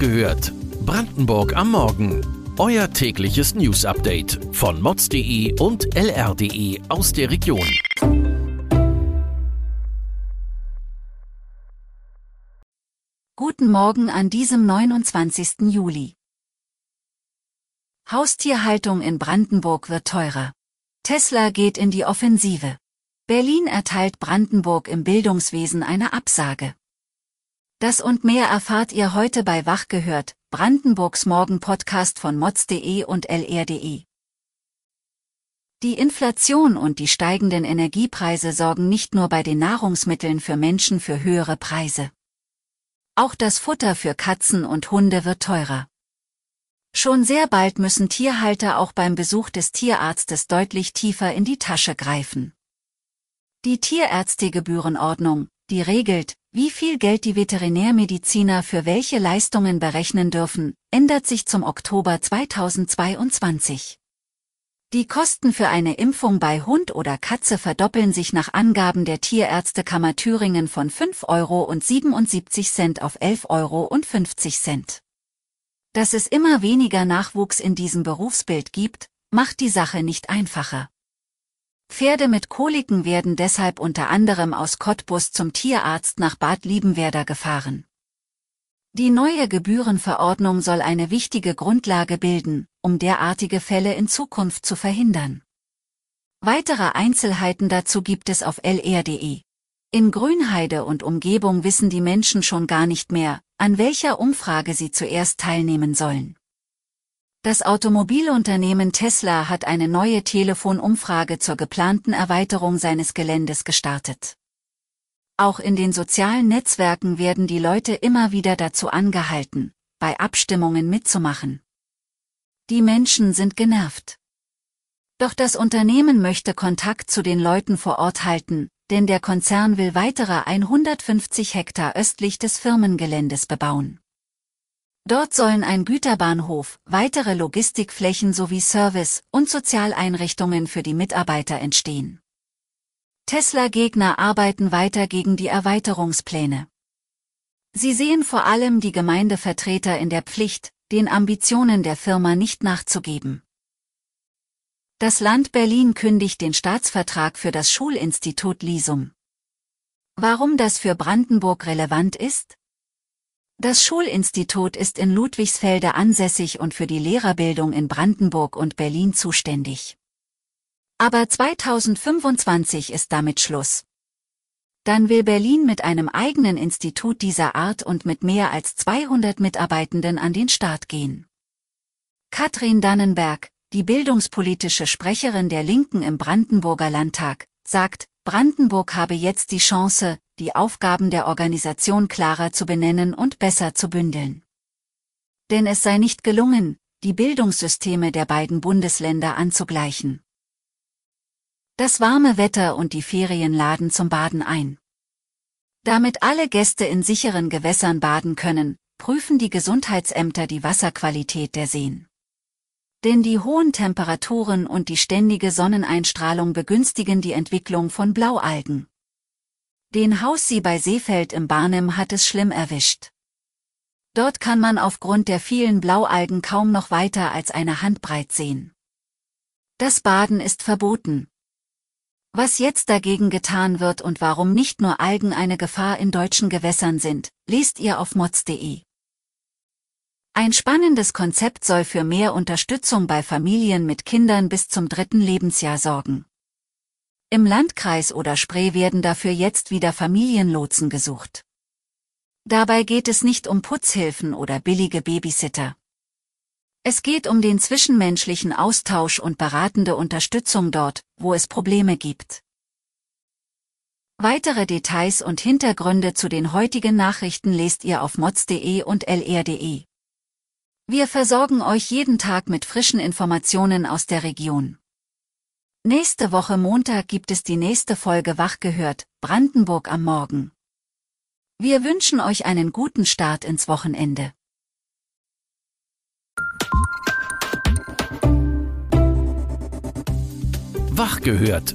gehört. Brandenburg am Morgen. Euer tägliches News-Update von mods.de und lr.de aus der Region. Guten Morgen an diesem 29. Juli. Haustierhaltung in Brandenburg wird teurer. Tesla geht in die Offensive. Berlin erteilt Brandenburg im Bildungswesen eine Absage. Das und mehr erfahrt ihr heute bei Wach gehört, Brandenburgs Morgen-Podcast von mods.de und lr.de. Die Inflation und die steigenden Energiepreise sorgen nicht nur bei den Nahrungsmitteln für Menschen für höhere Preise. Auch das Futter für Katzen und Hunde wird teurer. Schon sehr bald müssen Tierhalter auch beim Besuch des Tierarztes deutlich tiefer in die Tasche greifen. Die Tierärztegebührenordnung, die regelt, wie viel Geld die Veterinärmediziner für welche Leistungen berechnen dürfen, ändert sich zum Oktober 2022. Die Kosten für eine Impfung bei Hund oder Katze verdoppeln sich nach Angaben der Tierärztekammer Thüringen von 5,77 Euro auf 11,50 Euro. Dass es immer weniger Nachwuchs in diesem Berufsbild gibt, macht die Sache nicht einfacher. Pferde mit Koliken werden deshalb unter anderem aus Cottbus zum Tierarzt nach Bad Liebenwerder gefahren. Die neue Gebührenverordnung soll eine wichtige Grundlage bilden, um derartige Fälle in Zukunft zu verhindern. Weitere Einzelheiten dazu gibt es auf lr.de. In Grünheide und Umgebung wissen die Menschen schon gar nicht mehr, an welcher Umfrage sie zuerst teilnehmen sollen. Das Automobilunternehmen Tesla hat eine neue Telefonumfrage zur geplanten Erweiterung seines Geländes gestartet. Auch in den sozialen Netzwerken werden die Leute immer wieder dazu angehalten, bei Abstimmungen mitzumachen. Die Menschen sind genervt. Doch das Unternehmen möchte Kontakt zu den Leuten vor Ort halten, denn der Konzern will weitere 150 Hektar östlich des Firmengeländes bebauen. Dort sollen ein Güterbahnhof, weitere Logistikflächen sowie Service- und Sozialeinrichtungen für die Mitarbeiter entstehen. Tesla-Gegner arbeiten weiter gegen die Erweiterungspläne. Sie sehen vor allem die Gemeindevertreter in der Pflicht, den Ambitionen der Firma nicht nachzugeben. Das Land Berlin kündigt den Staatsvertrag für das Schulinstitut Lisum. Warum das für Brandenburg relevant ist? Das Schulinstitut ist in Ludwigsfelde ansässig und für die Lehrerbildung in Brandenburg und Berlin zuständig. Aber 2025 ist damit Schluss. Dann will Berlin mit einem eigenen Institut dieser Art und mit mehr als 200 Mitarbeitenden an den Start gehen. Katrin Dannenberg, die bildungspolitische Sprecherin der Linken im Brandenburger Landtag, sagt, Brandenburg habe jetzt die Chance, die Aufgaben der Organisation klarer zu benennen und besser zu bündeln. Denn es sei nicht gelungen, die Bildungssysteme der beiden Bundesländer anzugleichen. Das warme Wetter und die Ferien laden zum Baden ein. Damit alle Gäste in sicheren Gewässern baden können, prüfen die Gesundheitsämter die Wasserqualität der Seen. Denn die hohen Temperaturen und die ständige Sonneneinstrahlung begünstigen die Entwicklung von Blaualgen. Den Haussee bei Seefeld im Barnim hat es schlimm erwischt. Dort kann man aufgrund der vielen Blaualgen kaum noch weiter als eine Handbreit sehen. Das Baden ist verboten. Was jetzt dagegen getan wird und warum nicht nur Algen eine Gefahr in deutschen Gewässern sind, lest ihr auf mods.de. Ein spannendes Konzept soll für mehr Unterstützung bei Familien mit Kindern bis zum dritten Lebensjahr sorgen. Im Landkreis oder Spree werden dafür jetzt wieder Familienlotsen gesucht. Dabei geht es nicht um Putzhilfen oder billige Babysitter. Es geht um den zwischenmenschlichen Austausch und beratende Unterstützung dort, wo es Probleme gibt. Weitere Details und Hintergründe zu den heutigen Nachrichten lest ihr auf mods.de und lr.de. Wir versorgen euch jeden Tag mit frischen Informationen aus der Region. Nächste Woche Montag gibt es die nächste Folge Wach gehört, Brandenburg am Morgen. Wir wünschen euch einen guten Start ins Wochenende. Wach gehört.